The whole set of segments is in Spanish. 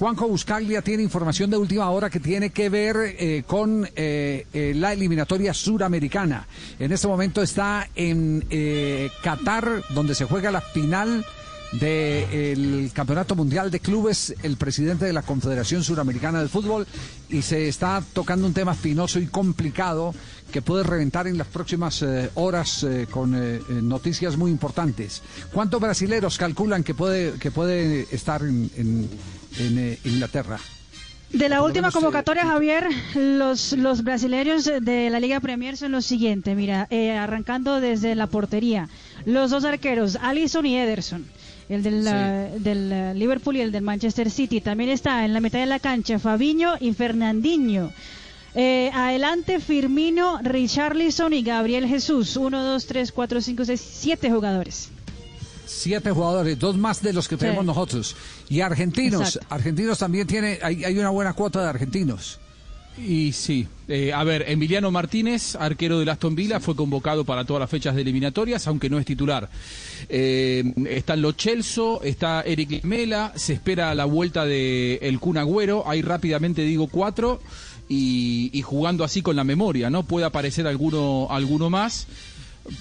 Juanjo Buscaglia tiene información de última hora que tiene que ver eh, con eh, eh, la eliminatoria suramericana. En este momento está en Qatar, donde se juega la final del Campeonato Mundial de Clubes, el presidente de la Confederación Suramericana de Fútbol, y se está tocando un tema espinoso y complicado que puede reventar en las próximas horas con noticias muy importantes. ¿Cuántos brasileros calculan que puede, que puede estar en en eh, Inglaterra. De la última eh, convocatoria, Javier, los, los brasileños de la Liga Premier son los siguientes. Mira, eh, arrancando desde la portería. Los dos arqueros, Allison y Ederson. El del, del Liverpool y el del Manchester City. También está en la mitad de la cancha Fabiño y Fernandinho. adelante Firmino, Richarlison y Gabriel Jesús. Uno, dos, tres, cuatro, cinco, seis, siete jugadores. Siete jugadores, dos más de los que tenemos nosotros. Y argentinos, argentinos también tiene, hay, hay, una buena cuota de argentinos. Y sí, eh, a ver, Emiliano Martínez, arquero de Aston Villa, fue convocado para todas las fechas de eliminatorias, aunque no es titular. Eh, están Lo Chelso, está Eric Mela, se espera la vuelta de el Kun Agüero, ahí rápidamente digo cuatro, y, y, jugando así con la memoria, ¿no? Puede aparecer alguno, alguno más.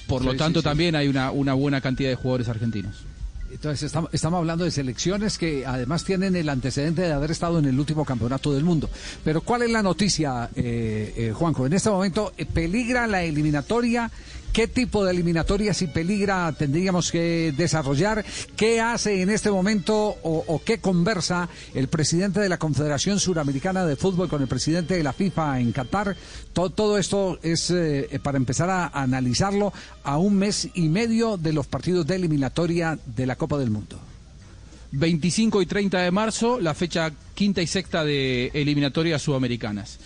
Por lo tanto, también hay una, una buena cantidad de jugadores argentinos. Entonces estamos, hablando de selecciones que además tienen el antecedente de haber estado en el último campeonato del mundo. Pero ¿cuál es la noticia, eh, eh, Juanjo? En este momento eh, peligra la eliminatoria ¿Qué tipo de eliminatoria si peligra tendríamos que desarrollar? ¿Qué hace en este momento o, qué conversa el presidente de la Confederación Suramericana de Fútbol con el presidente de la FIFA en Qatar? Todo, esto es eh, para empezar a analizarlo a un mes y medio de los partidos de eliminatoria de la Copa del Mundo. 25 y 30 de marzo, la fecha quinta y sexta de eliminatorias sudamericanas.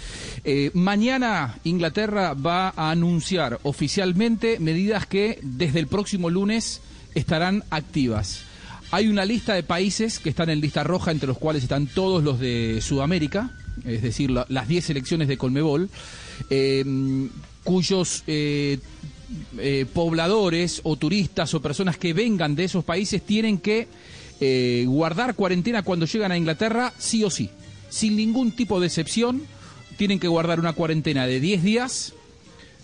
Eh, mañana Inglaterra va a anunciar oficialmente medidas que desde el próximo lunes estarán activas. Hay una lista de países que están en lista roja, entre los cuales están todos los de Sudamérica, es decir, las 10 selecciones de Colmebol, eh, cuyos eh, pobladores o turistas o personas que vengan de esos países tienen que eh, guardar cuarentena cuando llegan a Inglaterra, sí o sí. Sin ningún tipo de excepción, tienen que guardar una cuarentena de 10 días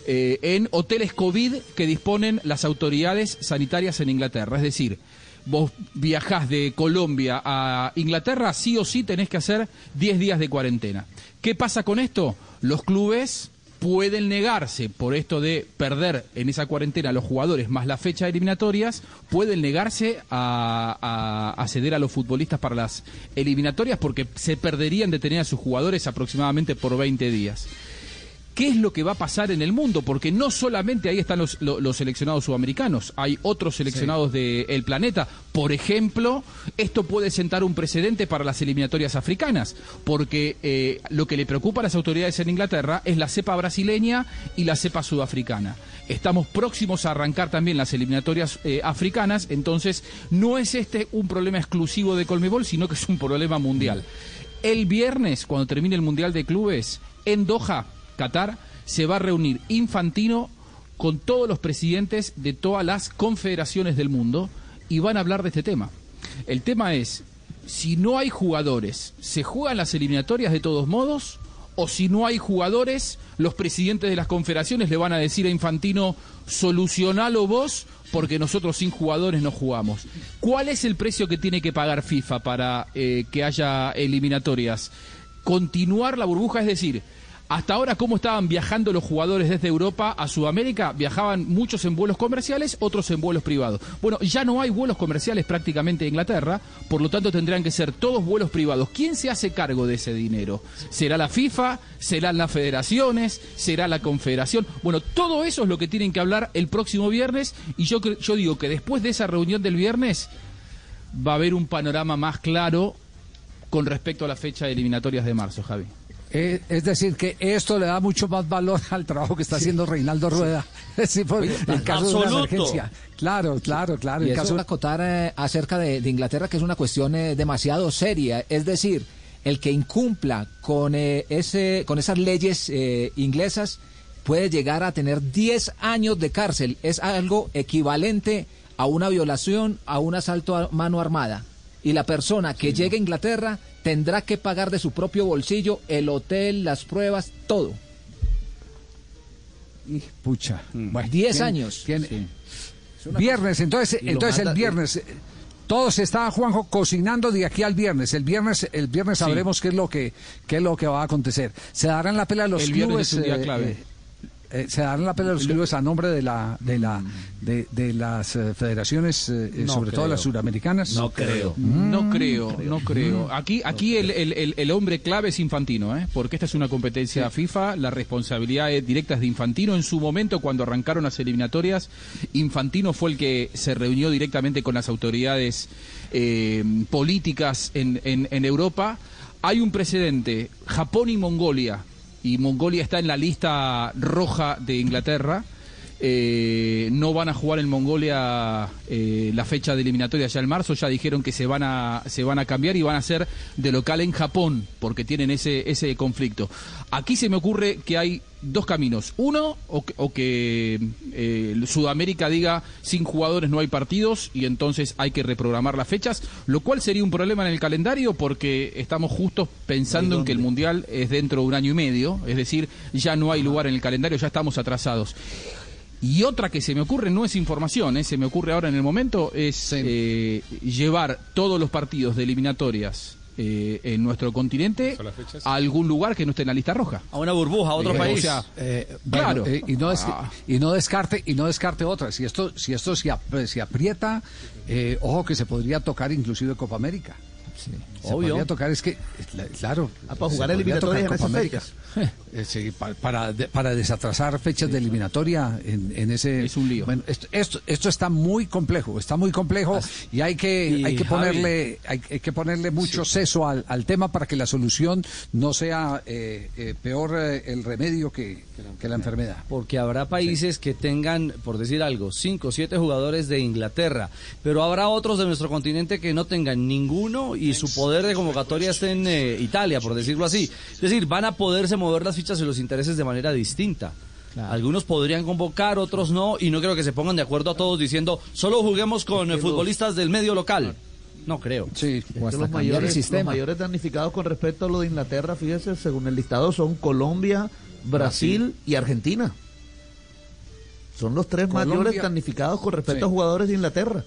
eh, en hoteles COVID que disponen las autoridades sanitarias en Inglaterra. Es decir, vos viajás de Colombia a Inglaterra, sí o sí tenés que hacer 10 días de cuarentena. ¿Qué pasa con esto? Los clubes pueden negarse por esto de perder en esa cuarentena los jugadores más la fecha de eliminatorias, pueden negarse a, a, ceder a los futbolistas para las eliminatorias porque se perderían de tener a sus jugadores aproximadamente por 20 días qué es lo que va a pasar en el mundo, porque no solamente ahí están los, seleccionados sudamericanos, hay otros seleccionados del planeta. Por ejemplo, esto puede sentar un precedente para las eliminatorias africanas, porque eh, lo que le preocupa a las autoridades en Inglaterra es la cepa brasileña y la cepa sudafricana. Estamos próximos a arrancar también las eliminatorias eh, africanas, entonces no es este un problema exclusivo de Colmebol, sino que es un problema mundial. El viernes, cuando termine el Mundial de Clubes, en Doha, Qatar, se va a reunir Infantino con todos los presidentes de todas las confederaciones del mundo y van a hablar de este tema. El tema es, si no hay jugadores, ¿se juegan las eliminatorias de todos modos? ¿O si no hay jugadores, los presidentes de las confederaciones le van a decir a Infantino, solucionalo vos, porque nosotros sin jugadores no jugamos? ¿Cuál es el precio que tiene que pagar FIFA para eh, que haya eliminatorias? Continuar la burbuja, es decir, hasta ahora, ¿cómo estaban viajando los jugadores desde Europa a Sudamérica? Viajaban muchos en vuelos comerciales, otros en vuelos privados. Bueno, ya no hay vuelos comerciales prácticamente en Inglaterra, por lo tanto tendrán que ser todos vuelos privados. ¿Quién se hace cargo de ese dinero? ¿Será la FIFA? ¿Serán las federaciones? ¿Será la confederación? Bueno, todo eso es lo que tienen que hablar el próximo viernes y yo, yo digo que después de esa reunión del viernes va a haber un panorama más claro con respecto a la fecha de eliminatorias de marzo, Javi. Eh, es decir, que esto le da mucho más valor al trabajo que está haciendo Reinaldo Rueda. Sí. en caso de una emergencia. Claro, claro, claro. Y caso... acotar eh, acerca de, Inglaterra, que es una cuestión eh, demasiado seria. Es decir, el que incumpla con, ese, con esas leyes inglesas puede llegar a tener 10 años de cárcel. Es algo equivalente a una violación, a un asalto a mano armada. Y la persona que llegue a Inglaterra tendrá que pagar de su propio bolsillo el hotel, las pruebas, todo. Y pucha. Mm. Bueno, 10 ¿quién- años. quién- Sí. Viernes, entonces, entonces el viernes. eh, Todo se está, Juanjo, cocinando de aquí al viernes. El viernes, el viernes sabremos qué es lo que, qué es lo que va a acontecer. Se darán la pelea los El viernes clubes. es un día eh, clave. eh, eh, se darán la pelea los clubes a nombre de la, de la, de, de las eh, federaciones, eh, No sobre todo las suramericanas. No creo. No creo, no creo. Aquí, aquí el, el- el- el hombre clave es Infantino, ¿eh? porque esta es una competencia FIFA, la responsabilidad es directa es de Infantino. En su momento, cuando arrancaron las eliminatorias, Infantino fue el que se reunió directamente con las autoridades eh, políticas en, en- en Europa. Hay un precedente, Japón y Mongolia, y Mongolia está en la lista roja de Inglaterra. Eh, no van a jugar en Mongolia eh, la fecha de eliminatoria ya en marzo, ya dijeron que se van a se van a cambiar y van a ser de local en Japón porque tienen ese ese conflicto. Aquí se me ocurre que hay dos caminos. Uno, o que, o que, eh, Sudamérica diga sin jugadores no hay partidos y entonces hay que reprogramar las fechas, lo cual sería un problema en el calendario porque estamos justos pensando en que el Mundial es dentro de un año y medio, es decir, ya no hay lugar en el calendario, ya estamos atrasados. Y otra que se me ocurre, no es información, eh, se me ocurre ahora en el momento, es eh, llevar todos los partidos de eliminatorias eh, en nuestro continente a algún lugar que no esté en la lista roja. A una burbuja, a otro Eh, país. o sea, Eh, bueno, Claro. eh, y, no Ah. y no descarte y no descarte otra. Si esto si esto se, ap- se aprieta, eh, ojo que se podría tocar inclusive Copa América. Se Obvio. podría tocar es que claro. Ah, para se jugar eliminatorias en Copa América. Eh, sí, pa- para, de- para desatrasar fechas de eliminatoria en, en ese Es un lío. Bueno, esto, esto esto está muy complejo, está muy complejo y hay que Y, hay que Javi, ponerle hay, hay que ponerle mucho seso al, al tema para que la solución no sea eh, eh, peor eh, el remedio que, que la enfermedad. Porque habrá países que tengan, por decir algo, cinco o siete jugadores de Inglaterra, pero habrá otros de nuestro continente que no tengan ninguno y su poder de convocatoria esté en eh, Italia, por decirlo así. Es decir, van a poderse mover las fichas y los intereses de manera distinta. Algunos podrían convocar, otros no, y no creo que se pongan de acuerdo a todos diciendo solo juguemos con eh, futbolistas del medio local. No creo. Sí. Es O que hasta los mayores, los mayores damnificados con respecto a lo de Inglaterra, fíjese, según el listado, son Colombia, Brasil y Argentina. Son los tres Colombia- mayores damnificados con respecto Sí. a jugadores de Inglaterra.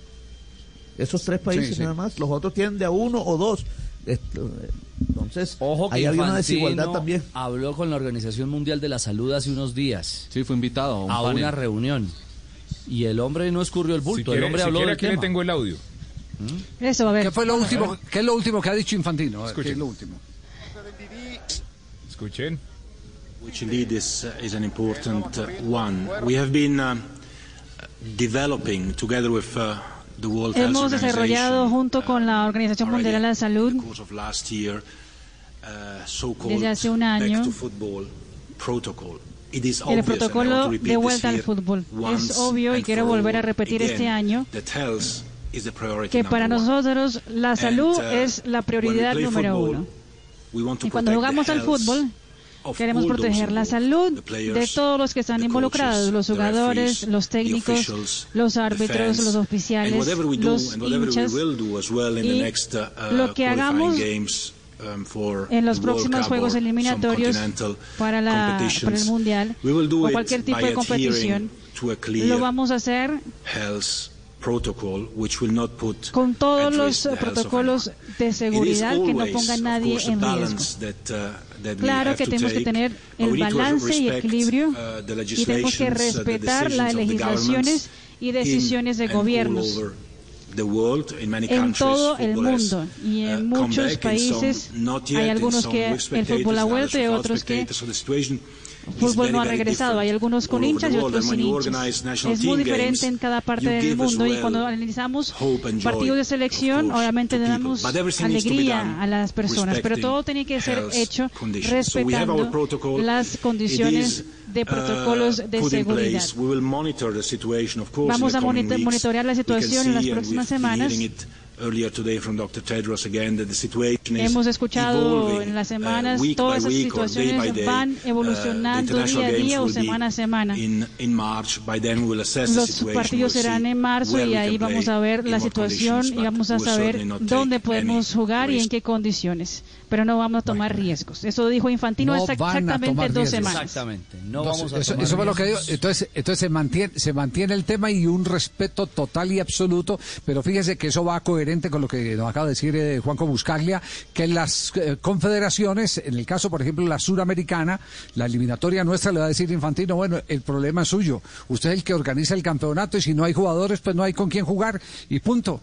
Esos tres países Sí, sí. nada más. Los otros tienen de a uno o dos. Esto, Entonces, Ojo que ahí había una Infantino desigualdad también. habló con la Organización Mundial de la Salud hace unos días Sí, fue invitado a un a panel. una reunión. Y el hombre no escurrió el bulto, Si el quiere, hombre si habló quiere, del aquí le tema. tengo el audio. Eso, a ver. ¿Qué fue lo último? ¿Qué es lo último que ha dicho Infantino? A ver, ¿Qué Escuchen. es lo último? Escuchen. which indeed is, uh, is an important uh, one. We have been uh, developing together with uh, Hemos desarrollado Organization, junto con la Organización Mundial de la Salud uh, Desde hace un año, el protocolo de vuelta al fútbol. Es obvio y quiero volver a repetir este año que para nosotros la salud uh, es la prioridad número uno. Y cuando jugamos al fútbol, queremos proteger la salud de todos los que están involucrados, los jugadores, los técnicos, los árbitros, los oficiales, los hinchas. y uh, lo que hagamos um, en los próximos Juegos Eliminatorios para, la, para el Mundial o cualquier tipo de competición, lo vamos a hacer con todos los of protocolos de seguridad que no ponga a nadie en riesgo. uh, Claro que tenemos que tener el balance y equilibrio uh, the y tenemos que uh, respetar las legislaciones y decisiones de gobiernos en countries, todo el mundo y en uh, muchos países some not yet, hay algunos some que el fútbol ha vuelto y otros que el is fútbol no ha regresado. Hay different algunos con hinchas y otros sin hinchas. Es muy diferente en cada parte del mundo y cuando analizamos partidos de selección, obviamente le damos alegría a las personas, pero todo tiene que ser hecho respetando las condiciones de uh, protocolos de seguridad. Vamos a monitorear la situación en las próximas semanas hearing it earlier today from Dr. Tedros again that the situation is Hemos escuchado evolving, en las uh, semanas week todas by esas week or day by situaciones day. van Uh, evolucionando the día a international día o games will semana a be semana. In, in March, by then we will assess the Los situation, partidos we'll serán en marzo y we ahí vamos a ver la situación y vamos a saber dónde take podemos jugar y en qué condiciones. Pero no vamos a tomar riesgos. Eso dijo Infantino No a exactamente dos semanas. Exactamente. No Entonces, vamos a eso, tomar eso fue lo que digo. Entonces, entonces se mantiene, se mantiene el tema y un respeto total y absoluto. Pero fíjese que eso va coherente con lo que nos acaba de decir eh, Juanco Buscaglia, que las eh, confederaciones, en el caso, por ejemplo, la suramericana, la eliminatoria nuestra le va a decir Infantino, bueno, el problema es suyo. Usted es el que organiza el campeonato y si no hay jugadores, pues no hay con quién jugar y punto.